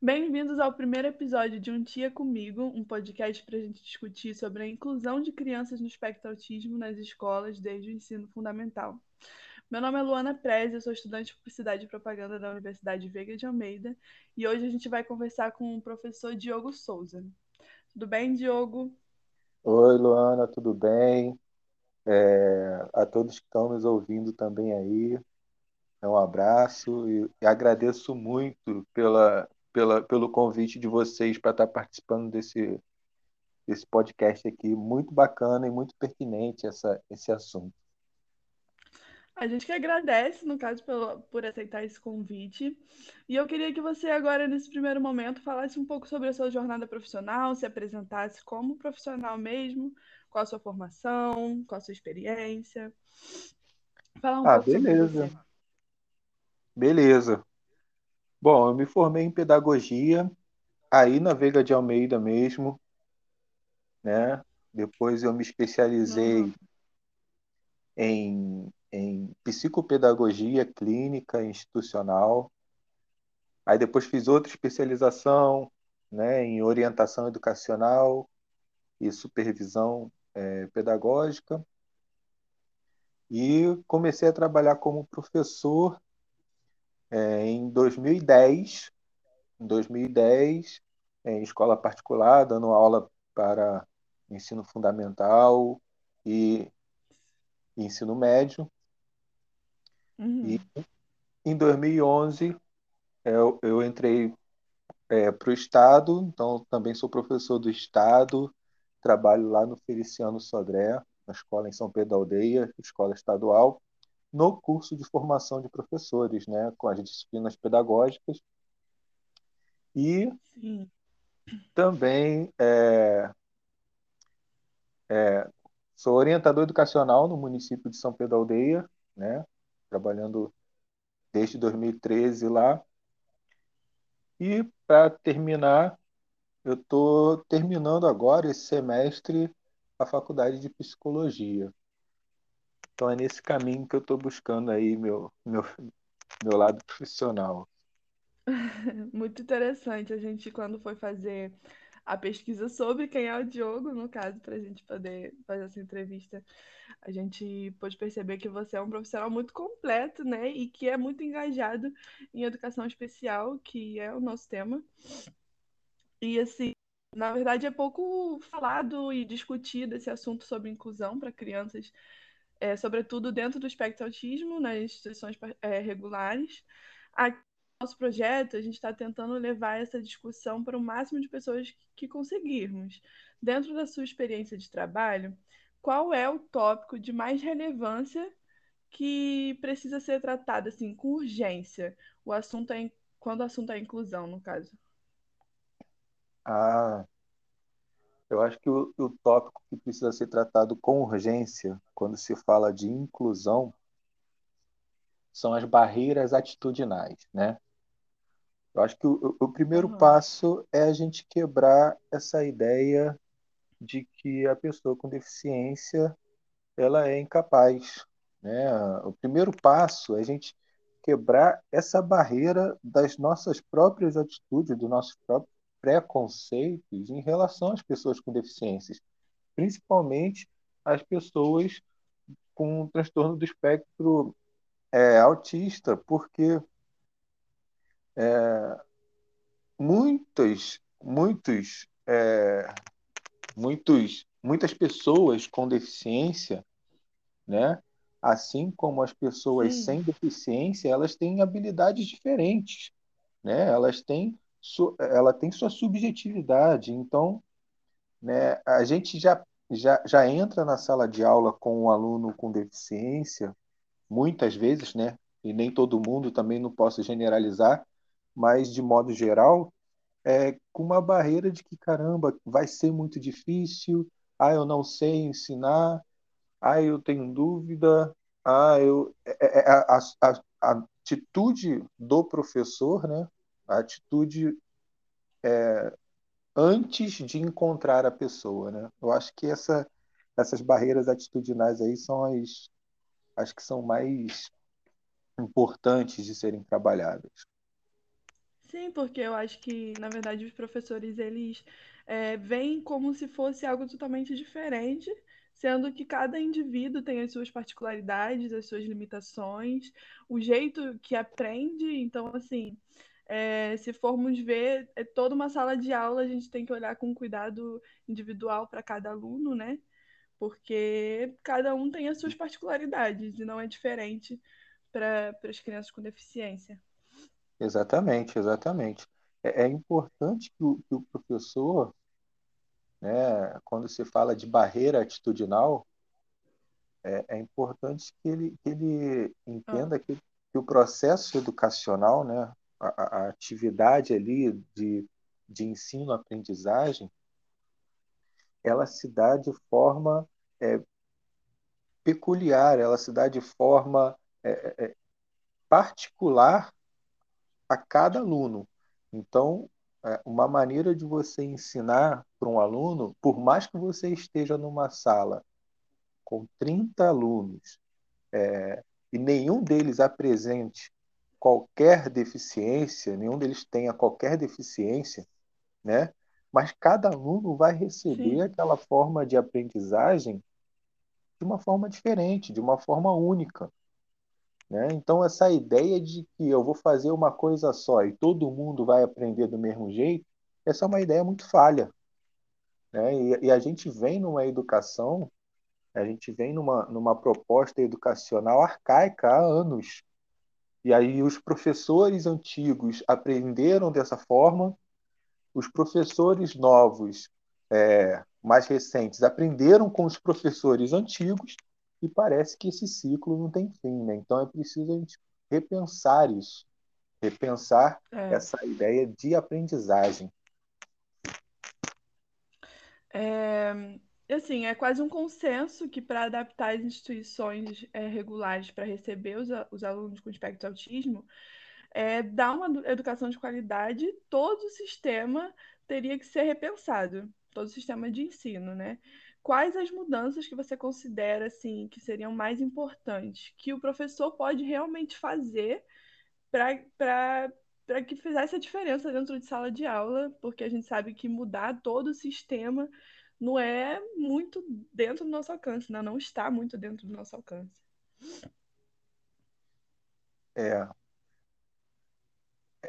Bem-vindos ao primeiro episódio de Um Tia Comigo, um podcast para a gente discutir sobre a inclusão de crianças no espectro autismo nas escolas desde o ensino fundamental. Meu nome é Luana Prez, eu sou estudante de Publicidade e Propaganda da Universidade Veiga de Almeida e hoje a gente vai conversar com o professor Diogo Souza. Tudo bem, Diogo? Oi, Luana, tudo bem? É, a todos que estão nos ouvindo também aí, é um abraço e, e agradeço muito pela, pela, pelo convite de vocês para estar participando desse, desse podcast aqui. Muito bacana e muito pertinente essa, esse assunto. A gente que agradece, no caso, por, por aceitar esse convite. E eu queria que você, agora, nesse primeiro momento, falasse um pouco sobre a sua jornada profissional, se apresentasse como profissional mesmo, qual a sua formação, qual a sua experiência. Falar um ah, pouco beleza. Beleza. Bom, eu me formei em pedagogia aí na Veiga de Almeida mesmo, né? Depois eu me especializei uhum. em, em psicopedagogia clínica institucional. Aí depois fiz outra especialização, né, em orientação educacional e supervisão é, pedagógica. E comecei a trabalhar como professor é, em 2010. Em 2010, em escola particular, dando aula para ensino fundamental e ensino médio. Uhum. E em 2011 eu, eu entrei é, para o Estado, então também sou professor do Estado, trabalho lá no Feliciano Sodré, na escola em São Pedro da Aldeia, escola estadual, no curso de formação de professores, né, com as disciplinas pedagógicas. E Sim. também é, é, sou orientador educacional no município de São Pedro Aldeia, né, trabalhando desde 2013 lá. E para terminar, eu estou terminando agora esse semestre a faculdade de psicologia. Então é nesse caminho que eu estou buscando aí meu, meu, meu lado profissional. Muito interessante. A gente, quando foi fazer a pesquisa sobre quem é o Diogo, no caso, para a gente poder fazer essa entrevista, a gente pôde perceber que você é um profissional muito completo, né? E que é muito engajado em educação especial, que é o nosso tema. E assim, na verdade é pouco falado e discutido esse assunto sobre inclusão para crianças, é, sobretudo dentro do espectro autismo, nas instituições é, regulares. Aqui no nosso projeto, a gente está tentando levar essa discussão para o máximo de pessoas que conseguirmos. Dentro da sua experiência de trabalho, qual é o tópico de mais relevância que precisa ser tratado assim com urgência? O assunto é quando o assunto é inclusão, no caso. Ah, eu acho que o, o tópico que precisa ser tratado com urgência quando se fala de inclusão são as barreiras atitudinais, né? Eu acho que o, o primeiro uhum. passo é a gente quebrar essa ideia de que a pessoa com deficiência ela é incapaz, né? O primeiro passo é a gente quebrar essa barreira das nossas próprias atitudes, do nosso próprio preconceitos em relação às pessoas com deficiências, principalmente as pessoas com um transtorno do espectro é, autista, porque é, muitas, muitos, é, muitos, muitas pessoas com deficiência, né, assim como as pessoas Sim. sem deficiência, elas têm habilidades diferentes, né? Elas têm ela tem sua subjetividade. Então, né, a gente já, já, já entra na sala de aula com um aluno com deficiência, muitas vezes, né? E nem todo mundo também não posso generalizar, mas de modo geral, é com uma barreira de que caramba, vai ser muito difícil, ah, eu não sei ensinar, ah, eu tenho dúvida, ah, eu é, é, é a, a, a atitude do professor, né? A atitude é, antes de encontrar a pessoa, né? Eu acho que essa, essas barreiras atitudinais aí são as, as que são mais importantes de serem trabalhadas. Sim, porque eu acho que, na verdade, os professores, eles é, veem como se fosse algo totalmente diferente, sendo que cada indivíduo tem as suas particularidades, as suas limitações, o jeito que aprende. Então, assim, é, se formos ver é toda uma sala de aula, a gente tem que olhar com cuidado individual para cada aluno, né? Porque cada um tem as suas particularidades e não é diferente para as crianças com deficiência. Exatamente, exatamente. É, é importante que o, que o professor, né, quando se fala de barreira atitudinal, é, é importante que ele, que ele entenda ah. que, que o processo educacional, né, a, a atividade ali de, de ensino-aprendizagem, ela se dá de forma é, peculiar, ela se dá de forma é, é, é particular a cada aluno. Então, é, uma maneira de você ensinar para um aluno, por mais que você esteja numa sala com 30 alunos é, e nenhum deles apresente qualquer deficiência, nenhum deles tenha qualquer deficiência, né? Mas cada aluno vai receber Sim. aquela forma de aprendizagem de uma forma diferente, de uma forma única. Né? Então, essa ideia de que eu vou fazer uma coisa só e todo mundo vai aprender do mesmo jeito, essa é uma ideia muito falha. Né? E, e a gente vem numa educação, a gente vem numa, numa proposta educacional arcaica há anos. E aí os professores antigos aprenderam dessa forma, os professores novos, é, mais recentes, aprenderam com os professores antigos, e parece que esse ciclo não tem fim, né? Então é preciso a gente repensar isso, repensar é. essa ideia de aprendizagem. É, assim, é quase um consenso que para adaptar as instituições é, regulares para receber os, os alunos com espectro autismo, é, dar uma educação de qualidade, todo o sistema teria que ser repensado, todo o sistema de ensino, né? quais as mudanças que você considera assim que seriam mais importantes que o professor pode realmente fazer para para que fizesse a diferença dentro de sala de aula, porque a gente sabe que mudar todo o sistema não é muito dentro do nosso alcance, né? não está muito dentro do nosso alcance. É.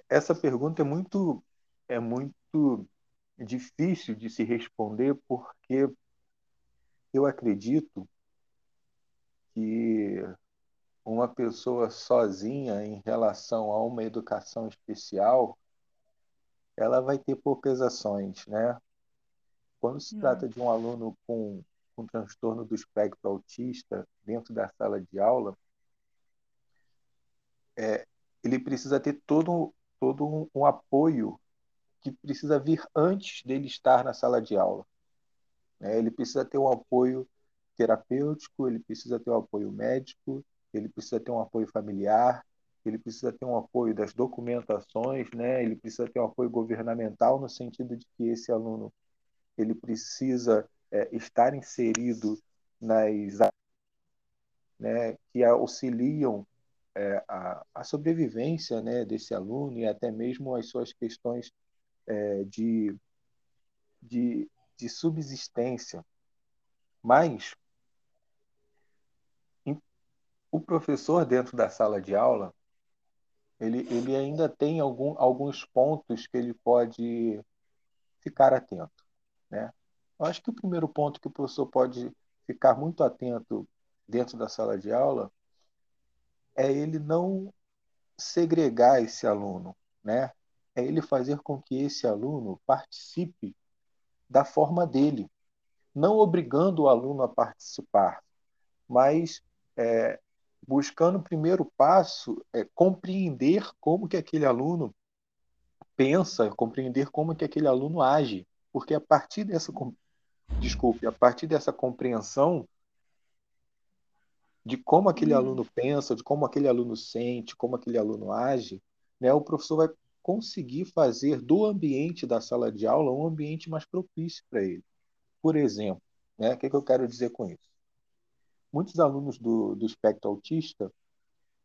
Essa pergunta é muito é muito difícil de se responder porque eu acredito que uma pessoa sozinha em relação a uma educação especial, ela vai ter poucas ações, né? Quando se trata hum. de um aluno com, com transtorno do espectro autista dentro da sala de aula, é, ele precisa ter todo, todo um, um apoio que precisa vir antes dele estar na sala de aula. Né? Ele precisa ter um apoio terapêutico, ele precisa ter um apoio médico, ele precisa ter um apoio familiar, ele precisa ter um apoio das documentações, né? ele precisa ter um apoio governamental no sentido de que esse aluno ele precisa é, estar inserido nas né, que auxiliam é, a, a, sobrevivência né, desse aluno e até mesmo as suas questões é, de, de de subsistência. Mas o professor dentro da sala de aula, ele, ele ainda tem algum, alguns pontos que ele pode ficar atento. Né? Eu acho que o primeiro ponto que o professor pode ficar muito atento dentro da sala de aula é ele não segregar esse aluno, né? É ele fazer com que esse aluno participe da forma dele, não obrigando o aluno a participar, mas é, buscando o primeiro passo é compreender como que aquele aluno pensa, compreender como que aquele aluno age, porque a partir dessa desculpe, a partir dessa compreensão de como aquele hum. aluno pensa, de como aquele aluno sente, como aquele aluno age, né, o professor vai conseguir fazer do ambiente da sala de aula um ambiente mais propício para ele. Por exemplo, né, o que, que eu quero dizer com isso? Muitos alunos do, do espectro autista,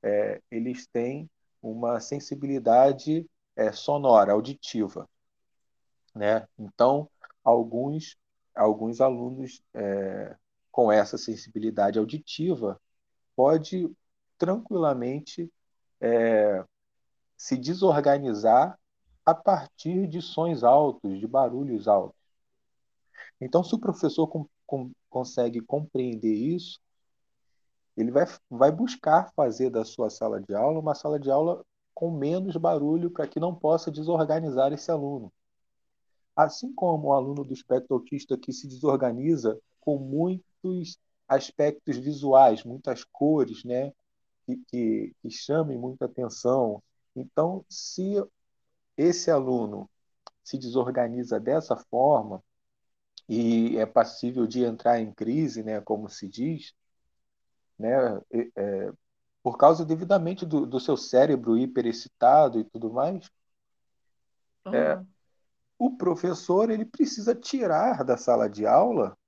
é, eles têm uma sensibilidade é, sonora, auditiva. Né? Então, alguns, alguns alunos é, com essa sensibilidade auditiva pode tranquilamente é, se desorganizar a partir de sons altos, de barulhos altos. Então, se o professor com, com, consegue compreender isso, ele vai, vai buscar fazer da sua sala de aula uma sala de aula com menos barulho para que não possa desorganizar esse aluno. Assim como o aluno do espectro autista que se desorganiza com muitos aspectos visuais, muitas cores, né, que, que, que chamem muita atenção. Então, se esse aluno se desorganiza dessa forma e é passível de entrar em crise, né, como se diz, né, é, por causa devidamente do, do, seu cérebro hiperexcitado e tudo mais, uhum. é, o professor ele precisa tirar da sala de aula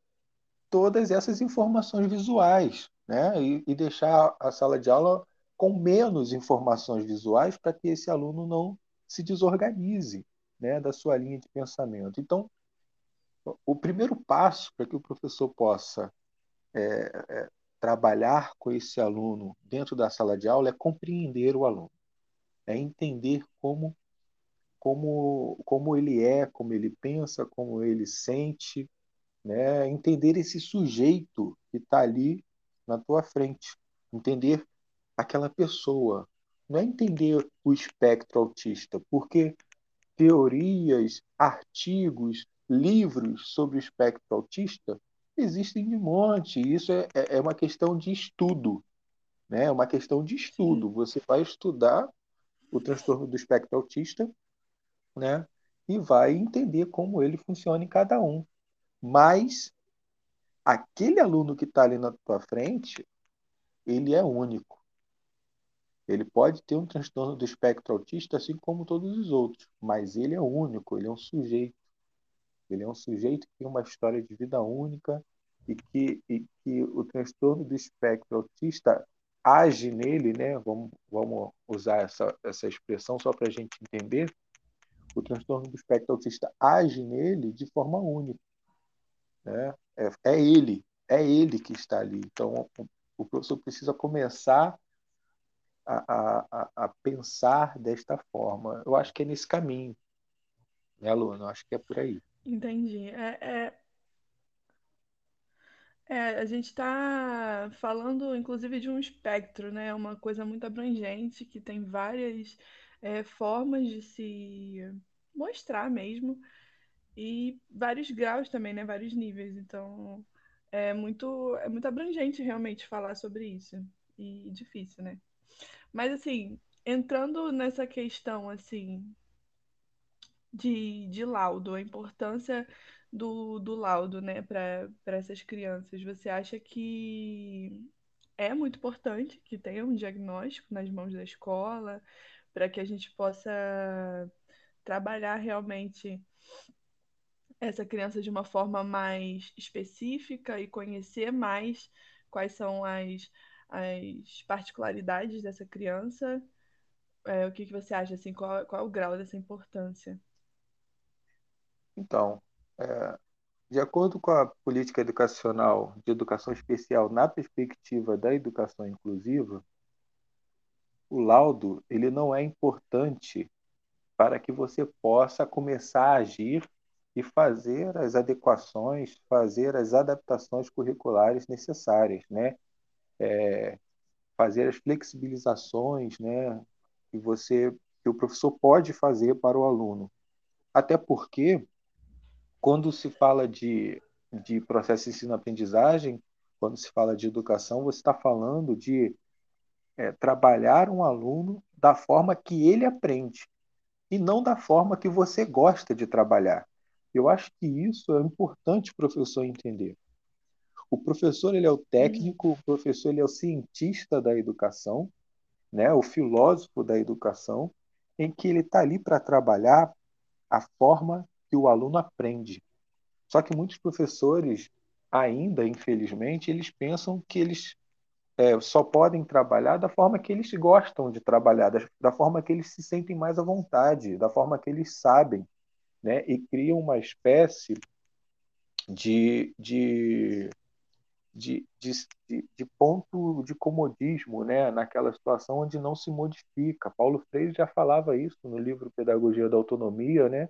todas essas informações visuais, né, e, e deixar a sala de aula com menos informações visuais para que esse aluno não se desorganize né, da sua linha de pensamento. Então, o primeiro passo para que o professor possa é, é, trabalhar com esse aluno dentro da sala de aula é compreender o aluno, é entender como como como ele é, como ele pensa, como ele sente, né? Entender esse sujeito que está ali na tua frente, entender aquela pessoa, não é entender o espectro autista, porque teorias, artigos, livros sobre o espectro autista existem de monte. Isso é, é, é uma questão de estudo, né? É uma questão de estudo. Você vai estudar o transtorno do espectro autista, né? E vai entender como ele funciona em cada um. Mas aquele aluno que está ali na tua frente, ele é único. Ele pode ter um transtorno do espectro autista, assim como todos os outros, mas ele é único, ele é um sujeito. Ele é um sujeito que tem uma história de vida única e que, e que o transtorno do espectro autista age nele, né? Vamos, vamos usar essa, essa expressão só para a gente entender. O transtorno do espectro autista age nele de forma única. Né? É, é ele, é ele que está ali. Então, o professor precisa começar a, a, a, pensar desta forma. Eu acho que é nesse caminho, né, Luna? Eu acho que é por aí. Entendi. É, é, é a gente está falando, inclusive, de um espectro, né? Uma coisa muito abrangente, que tem várias é, formas de se mostrar mesmo, e vários graus também, né? Vários níveis. Então, é muito, é muito abrangente realmente falar sobre isso. E difícil, né? Mas assim, entrando nessa questão assim de, de laudo, a importância do, do laudo, né, para essas crianças, você acha que é muito importante que tenha um diagnóstico nas mãos da escola para que a gente possa trabalhar realmente essa criança de uma forma mais específica e conhecer mais quais são as as particularidades dessa criança. É, o que, que você acha, assim, qual, qual é o grau dessa importância? Então, é, de acordo com a política educacional de educação especial na perspectiva da educação inclusiva, o laudo ele não é importante para que você possa começar a agir e fazer as adequações, fazer as adaptações curriculares necessárias, né? é, fazer as flexibilizações né, que, você, que o professor pode fazer para o aluno. Até porque, quando se fala de, de processo de ensino-aprendizagem, quando se fala de educação, você está falando de é, trabalhar um aluno da forma que ele aprende e não da forma que você gosta de trabalhar. Eu acho que isso é importante o professor entender. O professor ele é o técnico, o professor ele é o cientista da educação, né? o filósofo da educação, em que ele está ali para trabalhar a forma que o aluno aprende. Só que muitos professores, ainda, infelizmente, eles pensam que eles é, só podem trabalhar da forma que eles gostam de trabalhar, da, da, forma que eles se sentem mais à vontade, da forma que eles sabem, né? E criam uma espécie de, de, de, de, de ponto de comodismo, né? Naquela situação onde não se modifica. Paulo Freire já falava isso no livro Pedagogia da Autonomia, né?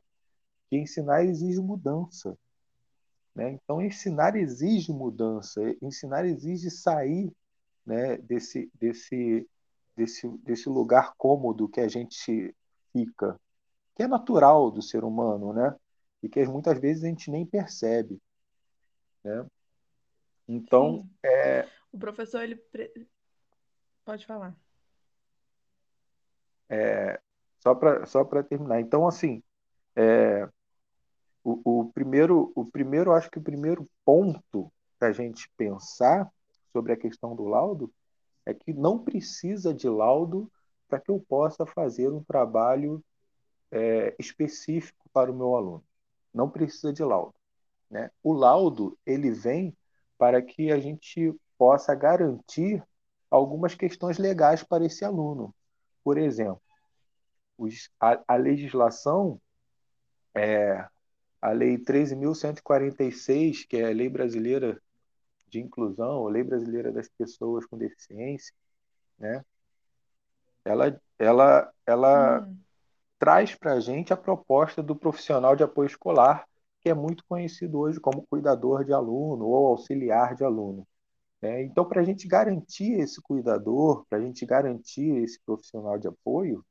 Que ensinar exige mudança. Né? Então, ensinar exige mudança, ensinar exige sair né, desse, desse, desse, desse lugar cômodo que a gente fica, que é natural do ser humano, né? E que muitas vezes a gente nem percebe, né? Então, é... o professor ele pode falar. É, só para só para terminar. Então, assim, é, o, o primeiro o primeiro acho que o primeiro ponto para a gente pensar sobre a questão do laudo é que não precisa de laudo para que eu possa fazer um trabalho é, específico para o meu aluno. Não precisa de laudo. Né? O laudo ele vem para que a gente possa garantir algumas questões legais para esse aluno. Por exemplo, os, a, a, legislação, é, a Lei 13.146, que é a lei brasileira de inclusão, a Lei Brasileira das Pessoas com Deficiência, né? ela, ela, ela hum. traz para a gente a proposta do profissional de apoio escolar, que é muito conhecido hoje como cuidador de aluno ou auxiliar de aluno. Né? Então, para a gente garantir esse cuidador, para a gente garantir esse profissional de apoio,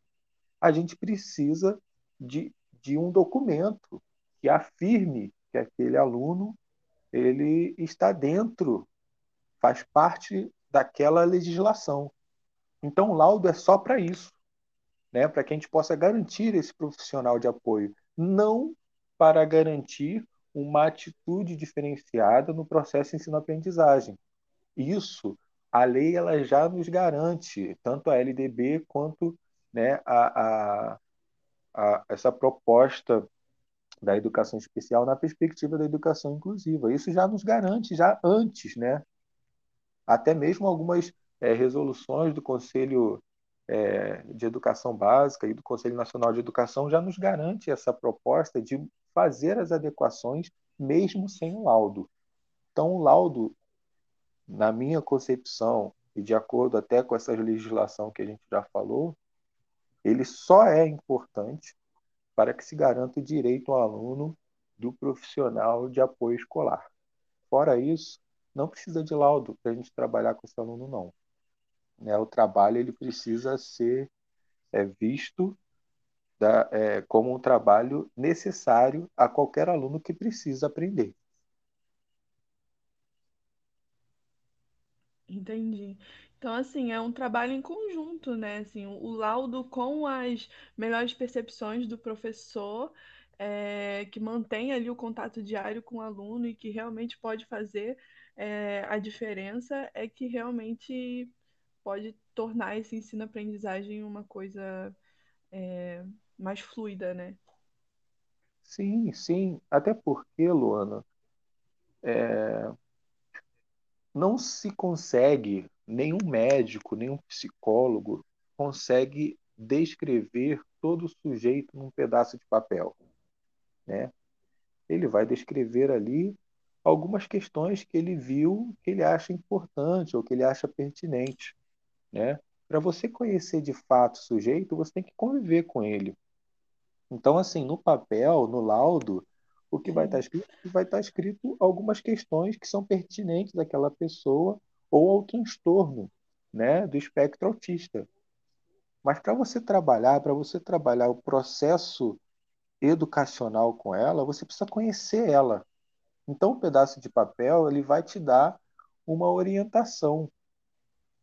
a gente precisa de, de um documento que afirme que aquele aluno ele está dentro, faz parte daquela legislação. Então, o laudo é só para isso, né? para que a gente possa garantir esse profissional de apoio, não para garantir uma atitude diferenciada no processo ensino-aprendizagem. Isso, a lei ela já nos garante, tanto a LDB quanto né, a, a, a essa proposta da educação especial na perspectiva da educação inclusiva. Isso já nos garante, já antes, né? até mesmo algumas é, resoluções do Conselho é, de Educação Básica e do Conselho Nacional de Educação já nos garante essa proposta de fazer as adequações mesmo sem o laudo. Então, o laudo, na minha concepção, e de acordo até com essa legislação que a gente já falou, ele só é importante para que se garanta o direito ao aluno do profissional de apoio escolar. Fora isso, não precisa de laudo para a gente trabalhar com esse aluno, não. Né? O trabalho ele precisa ser é, visto da, é, como um trabalho necessário a qualquer aluno que precisa aprender. Entendi. Então, assim, é um trabalho em conjunto, né? Assim, o laudo com as melhores percepções do professor, é, que mantém ali o contato diário com o aluno e que realmente pode fazer é, a diferença, é que realmente pode tornar esse ensino-aprendizagem uma coisa é, mais fluida, né? Sim, sim. Até porque, Luana, é, não se consegue nenhum médico, nenhum psicólogo consegue descrever todo o sujeito num pedaço de papel, né? Ele vai descrever ali algumas questões que ele viu, que ele acha importante ou que ele acha pertinente, né? Para você conhecer de fato o sujeito, você tem que conviver com ele. Então, assim, no papel, no laudo, o que vai estar escrito? Vai estar escrito algumas questões que são pertinentes daquela pessoa ou ao transtorno né, do espectro autista. Mas para você trabalhar, para você trabalhar o processo educacional com ela, você precisa conhecer ela. Então, o um pedaço de papel ele vai te dar uma orientação,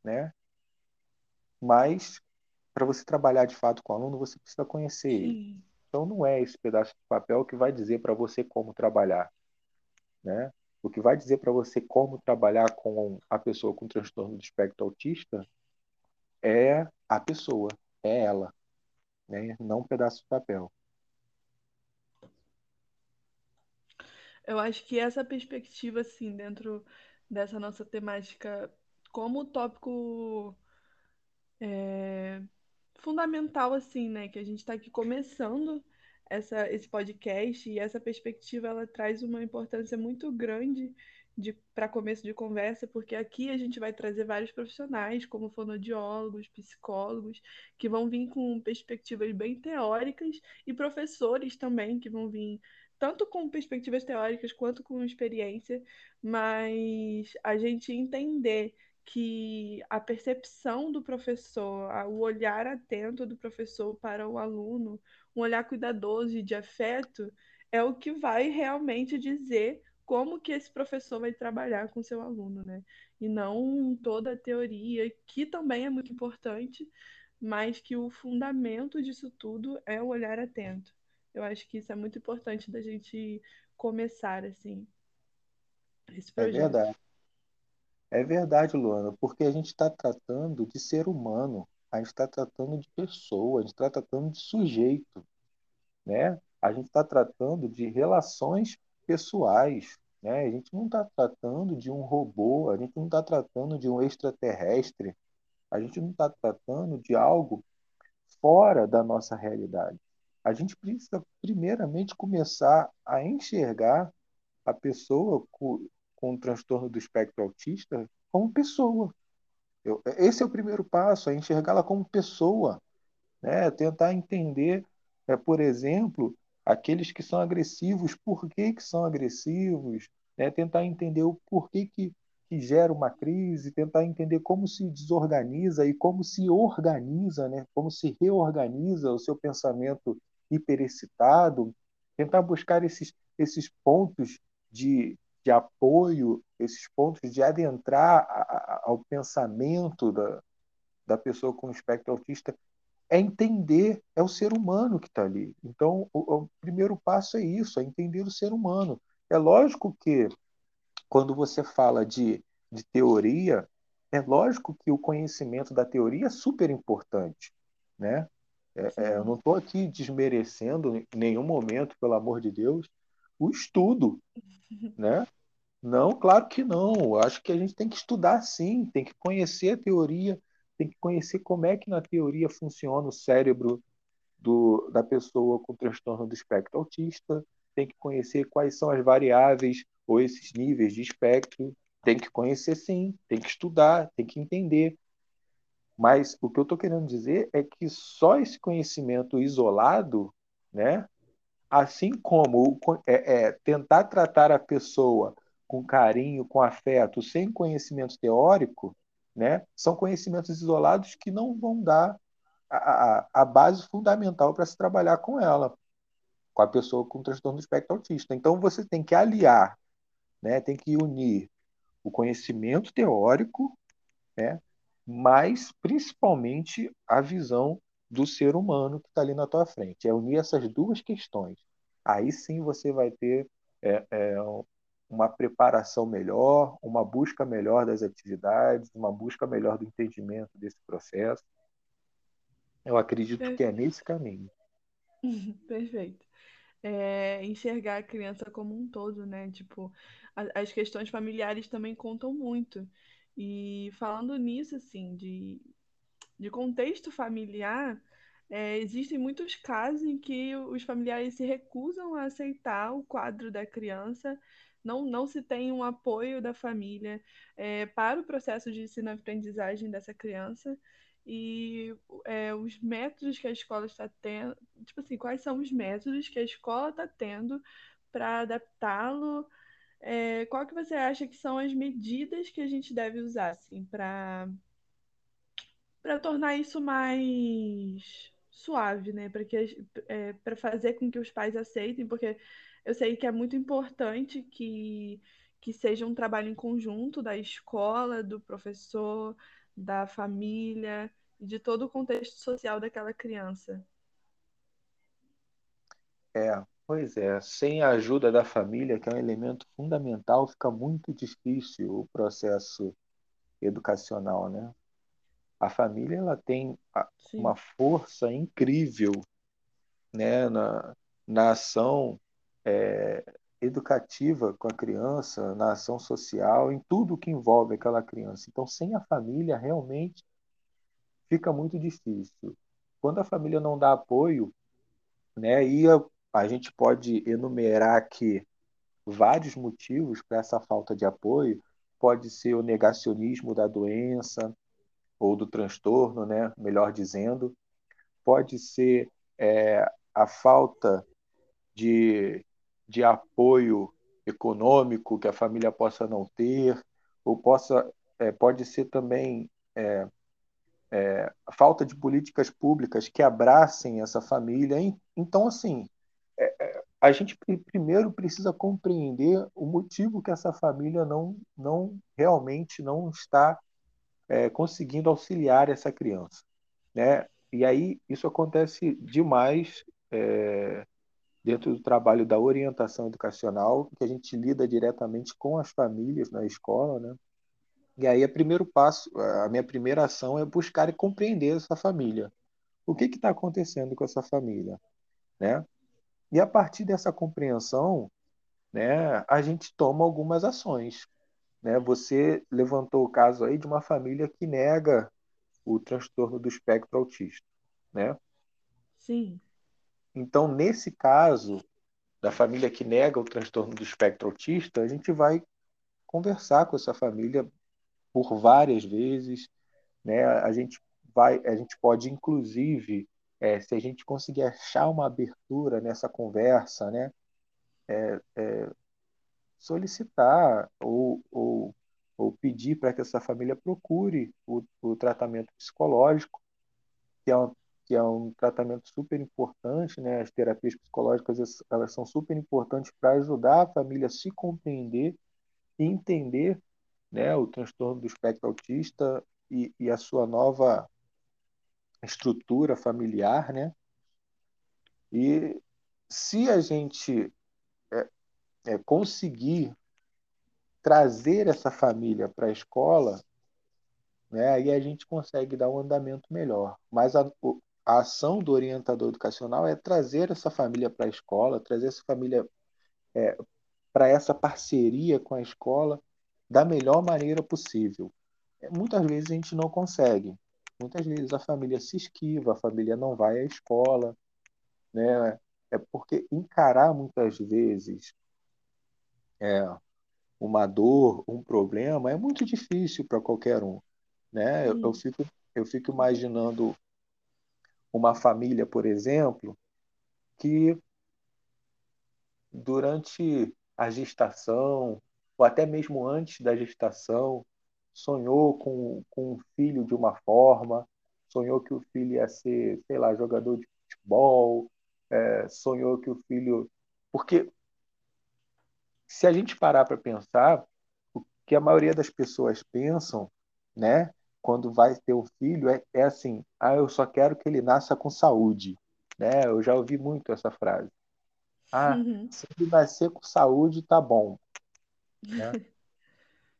né? Mas para você trabalhar de fato com o aluno, você precisa conhecer ele. Então, não é esse pedaço de papel que vai dizer para você como trabalhar, né? O que vai dizer para você como trabalhar com a pessoa com transtorno do espectro autista é a pessoa, é ela, né? não um pedaço de papel. Eu acho que essa perspectiva, assim, dentro dessa nossa temática como tópico é, fundamental, assim, né? Que a gente está aqui começando essa, esse podcast e essa perspectiva ela traz uma importância muito grande para começo de conversa, porque aqui a gente vai trazer vários profissionais, como fonoaudiólogos, psicólogos, que vão vir com perspectivas bem teóricas, e professores também, que vão vir tanto com perspectivas teóricas quanto com experiência, mas a gente entender que a percepção do professor, o olhar atento do professor para o aluno, um olhar cuidadoso e de afeto, é o que vai realmente dizer como que esse professor vai trabalhar com seu aluno, né? E não toda a teoria, que também é muito importante, mas que o fundamento disso tudo é o olhar atento. Eu acho que isso é muito importante da gente começar assim esse É projeto. verdade. É verdade, Luana, porque a gente está tratando de ser humano, a gente está tratando de pessoa, a gente está tratando de sujeito, né? A gente está tratando de relações pessoais, né? A gente não está tratando de um robô, a gente não está tratando de um extraterrestre, a gente não está tratando de algo fora da nossa realidade. A gente precisa, primeiramente, começar a enxergar a pessoa com, com o transtorno do espectro autista como pessoa. Eu, esse é o primeiro passo, é enxergá-la como pessoa, né? Tentar entender, é, por exemplo, aqueles que são agressivos, por que, que são agressivos, né? Tentar entender o porquê que, que gera uma crise, tentar entender como se desorganiza e como se organiza, né? Como se reorganiza o seu pensamento hiperexcitado, tentar buscar esses esses pontos de, de apoio, esses pontos de adentrar a, a, ao pensamento da, da pessoa com espectro autista, é entender, é o ser humano que está ali. Então, o, o, primeiro passo é isso, é entender o ser humano. É lógico que, quando você fala de, de teoria, é lógico que o conhecimento da teoria é super importante, né? É, é, eu não estou aqui desmerecendo em nenhum momento, pelo amor de Deus, o estudo, né? Não, claro que não. Acho que a gente tem que estudar sim, tem que conhecer a teoria, tem que conhecer como é que na teoria funciona o cérebro do, da pessoa com transtorno do espectro autista, tem que conhecer quais são as variáveis ou esses níveis de espectro, tem que conhecer sim, tem que estudar, tem que entender. Mas o que eu estou querendo dizer é que só esse conhecimento isolado, né, assim como é, é, tentar tratar a pessoa com carinho, com afeto, sem conhecimento teórico, né, são conhecimentos isolados que não vão dar a, a, a base fundamental para se trabalhar com ela, com a pessoa com transtorno do espectro autista. Então você tem que aliar, né, tem que unir o conhecimento teórico, né, mas principalmente a visão do ser humano que está ali na tua frente. É unir essas duas questões. Aí sim você vai ter é, é, uma preparação melhor, uma busca melhor das atividades, uma busca melhor do entendimento desse processo. Eu acredito Perfeito. que é nesse caminho. Perfeito. É, enxergar a criança como um todo, né? Tipo, a, as questões familiares também contam muito. E falando nisso, assim, de, de contexto familiar, é, existem muitos casos em que os familiares se recusam a aceitar o quadro da criança, não, não se tem um apoio da família é, para o processo de ensino-aprendizagem dessa criança e é, os métodos que a escola está tendo, tipo assim, quais são os métodos que a escola está tendo para adaptá-lo? É, qual que você acha que são as medidas que a gente deve usar, assim, para para tornar isso mais suave, né? Para é, para fazer com que os pais aceitem, porque eu sei que é muito importante que que seja um trabalho em conjunto da escola, do professor, da família e de todo o contexto social daquela criança. É, pois é. Sem a ajuda da família, que é um elemento fundamental, fica muito difícil o processo educacional, né? A família ela tem uma força incrível né, na, na ação é, educativa com a criança, na ação social, em tudo que envolve aquela criança. Então, sem a família, realmente fica muito difícil. Quando a família não dá apoio, né, e a, a gente pode enumerar aqui vários motivos para essa falta de apoio. Pode ser o negacionismo da doença ou do transtorno, né, melhor dizendo. Pode ser é, a falta de, de apoio econômico que a família possa não ter, ou possa, é, pode ser também é, é, a falta de políticas públicas que abracem essa família. Então, assim, é, é, a gente primeiro precisa compreender o motivo que essa família não, não realmente não está é, conseguindo auxiliar essa criança, né? E aí isso acontece demais é, dentro do trabalho da orientação educacional, que a gente lida diretamente com as famílias na escola, né? E aí, o primeiro passo, a minha primeira ação é buscar e compreender essa família. O que está acontecendo com essa família, né? E a partir dessa compreensão, né, a gente toma algumas ações. Né? Você levantou o caso aí de uma família que nega o transtorno do espectro autista, né? Sim. Então, nesse caso da família que nega o transtorno do espectro autista, a gente vai conversar com essa família por várias vezes, né? A gente vai, a gente pode inclusive, é, se a gente conseguir achar uma abertura nessa conversa, né? É, é, solicitar ou, ou, ou pedir para que essa família procure o, o tratamento psicológico, que é, um, que é um tratamento super importante, né? As terapias psicológicas elas são super importantes para ajudar a família a se compreender e entender né, o transtorno do espectro autista e, e a sua nova estrutura familiar, né? E se a gente é, conseguir trazer essa família para a escola, né, aí a gente consegue dar um andamento melhor. Mas a, a ação do orientador educacional é trazer essa família para a escola, trazer essa família é, para essa parceria com a escola da melhor maneira possível. É, muitas vezes a gente não consegue. Muitas vezes a família se esquiva, a família não vai à escola, né? É porque encarar muitas vezes é, uma dor, um problema é muito difícil para qualquer um, né? Eu, eu, fico eu fico imaginando uma família, por exemplo, que durante a gestação ou até mesmo antes da gestação, sonhou com, com um filho de uma forma, sonhou que o filho ia ser, sei lá, jogador de futebol, é, sonhou que o filho. Porque se a gente parar para pensar, o que a maioria das pessoas pensam, né, quando vai ter um filho, é, é assim: ah, eu só quero que ele nasça com saúde. Né? Eu já ouvi muito essa frase. Ah, uhum. se ele nascer com saúde, tá bom. Né?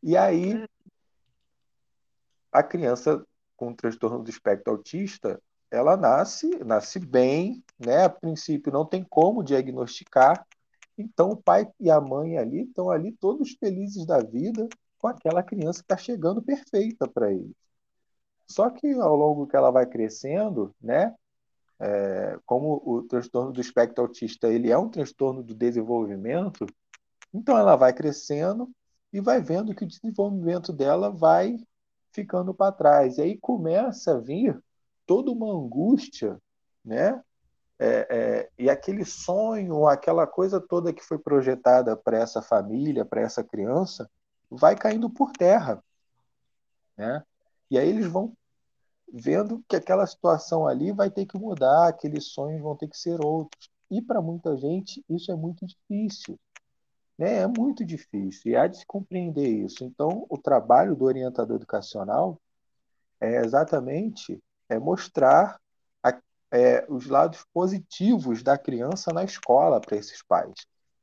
E aí, é. a criança com transtorno do espectro autista, ela nasce, nasce bem, né? A princípio não tem como diagnosticar. Então o pai e a mãe ali estão ali todos felizes da vida com aquela criança que está chegando perfeita para eles. Só que ao longo que ela vai crescendo, né? É, como o transtorno do espectro autista ele é um transtorno do desenvolvimento, então ela vai crescendo e vai vendo que o desenvolvimento dela vai ficando para trás. E aí começa a vir toda uma angústia, né? É, é, e aquele sonho, aquela coisa toda que foi projetada para essa família, para essa criança, vai caindo por terra, né? E aí eles vão vendo que aquela situação ali vai ter que mudar, aqueles sonhos vão ter que ser outros. E para muita gente isso é muito difícil. Né? É muito difícil e há de se compreender isso. Então, o trabalho do orientador educacional é exatamente é mostrar é, os lados positivos da criança na escola para esses pais,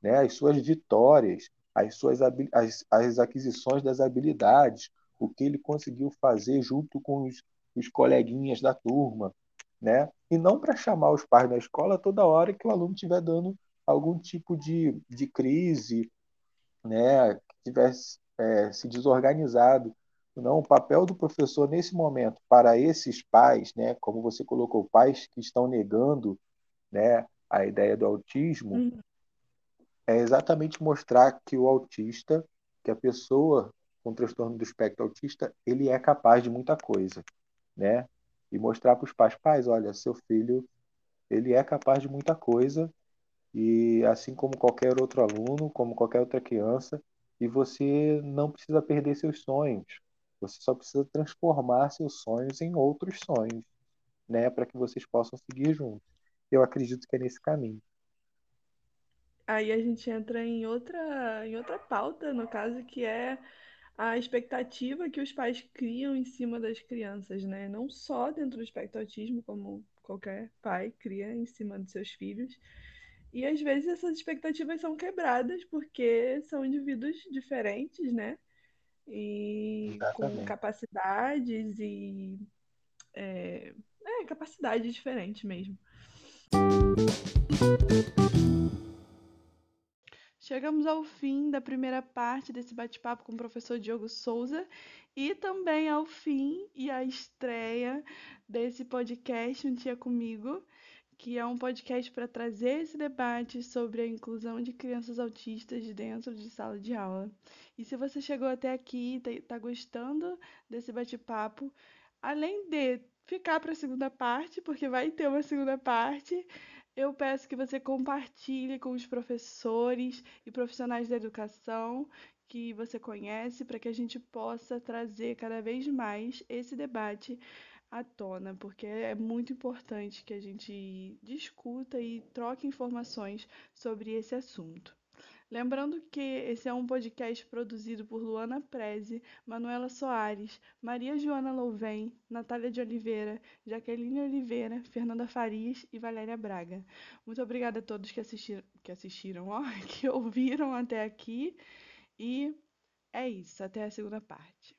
né? as suas vitórias, as suas as, as aquisições das habilidades, o que ele conseguiu fazer junto com os, os coleguinhas da turma, né? E não para chamar os pais da escola toda hora que o aluno estiver dando algum tipo de, de crise, né, que tivesse é, se desorganizado. Não, o papel do professor nesse momento para esses pais, né, como você colocou, pais que estão negando, né, a ideia do autismo, uhum. é exatamente mostrar que o autista, que a pessoa com transtorno do espectro autista, ele é capaz de muita coisa, né? E mostrar para os pais, pais, olha, seu filho, ele é capaz de muita coisa e assim como qualquer outro aluno, como qualquer outra criança, e você não precisa perder seus sonhos. Você só precisa transformar seus sonhos em outros sonhos, né, para que vocês possam seguir juntos. Eu acredito que é nesse caminho. Aí a gente entra em outra, em outra pauta, no caso, que é a expectativa que os pais criam em cima das crianças, né? Não só dentro do espectro autismo, como qualquer pai cria em cima dos seus filhos. E às vezes essas expectativas são quebradas porque são indivíduos diferentes, né? E Exatamente. com capacidades e. É, é, capacidade diferente mesmo. Chegamos ao fim da primeira parte desse bate-papo com o professor Diogo Souza e também ao fim e à estreia desse podcast Um Dia Comigo, que é um podcast para trazer esse debate sobre a inclusão de crianças autistas dentro de sala de aula. E se você chegou até aqui e está gostando desse bate-papo, além de ficar para a segunda parte, porque vai ter uma segunda parte, eu peço que você compartilhe com os professores e profissionais da educação que você conhece para que a gente possa trazer cada vez mais esse debate à tona, porque é muito importante que a gente discuta e troque informações sobre esse assunto. Lembrando que esse é um podcast produzido por Luana Preze, Manuela Soares, Maria Joana Louven, Natália de Oliveira, Jaqueline Oliveira, Fernanda Farias e Valéria Braga. Muito obrigada a todos que assistiram, que assistiram, ó, que ouviram até aqui. E é isso, até a segunda parte.